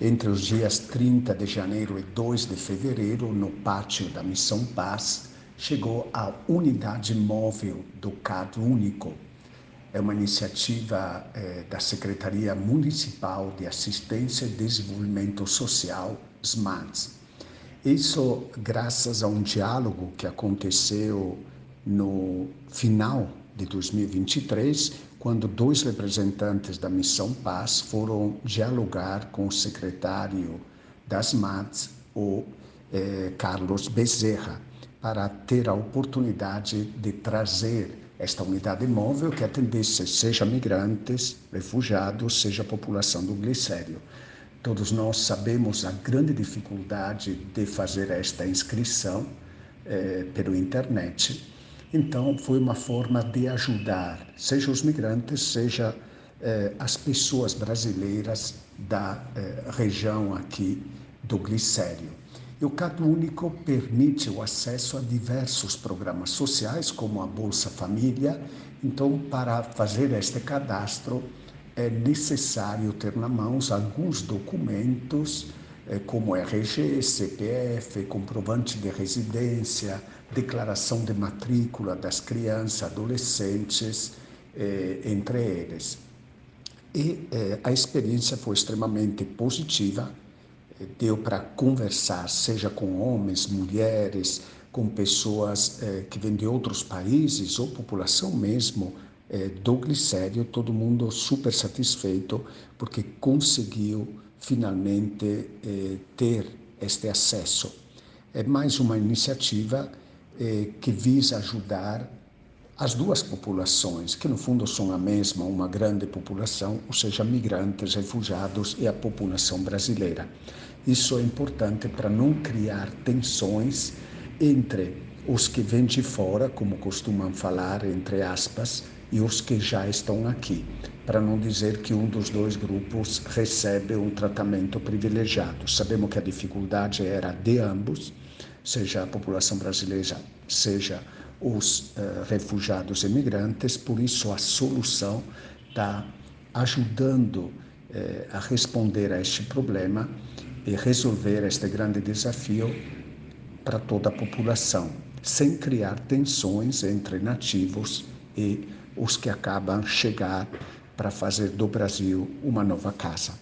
entre os dias 30 de janeiro e 2 de fevereiro, no pátio da Missão Paz, chegou a unidade móvel do CAD Único. É uma iniciativa eh, da Secretaria Municipal de Assistência e Desenvolvimento Social, SMART. Isso graças a um diálogo que aconteceu no final de 2023, quando dois representantes da Missão Paz foram dialogar com o secretário das MATS, o eh, Carlos Bezerra, para ter a oportunidade de trazer esta unidade móvel que atendesse seja migrantes, refugiados, seja população do glicério. Todos nós sabemos a grande dificuldade de fazer esta inscrição eh, pela internet então, foi uma forma de ajudar, seja os migrantes, seja eh, as pessoas brasileiras da eh, região aqui do Glicério. E o Cado Único permite o acesso a diversos programas sociais, como a Bolsa Família. Então, para fazer este cadastro, é necessário ter na mãos alguns documentos como RG, CPF, comprovante de residência, declaração de matrícula das crianças, adolescentes, é, entre eles. E é, a experiência foi extremamente positiva, deu para conversar, seja com homens, mulheres, com pessoas que vêm de outros países ou população mesmo do glicério, todo mundo super satisfeito porque conseguiu finalmente eh, ter este acesso. É mais uma iniciativa eh, que visa ajudar as duas populações, que no fundo são a mesma, uma grande população, ou seja, migrantes, refugiados e a população brasileira. Isso é importante para não criar tensões entre os que vêm de fora, como costumam falar, entre aspas, e os que já estão aqui para não dizer que um dos dois grupos recebe um tratamento privilegiado. Sabemos que a dificuldade era de ambos, seja a população brasileira, seja os uh, refugiados imigrantes, por isso a solução está ajudando uh, a responder a este problema e resolver este grande desafio para toda a população, sem criar tensões entre nativos e os que acabam chegar para fazer do Brasil uma nova casa.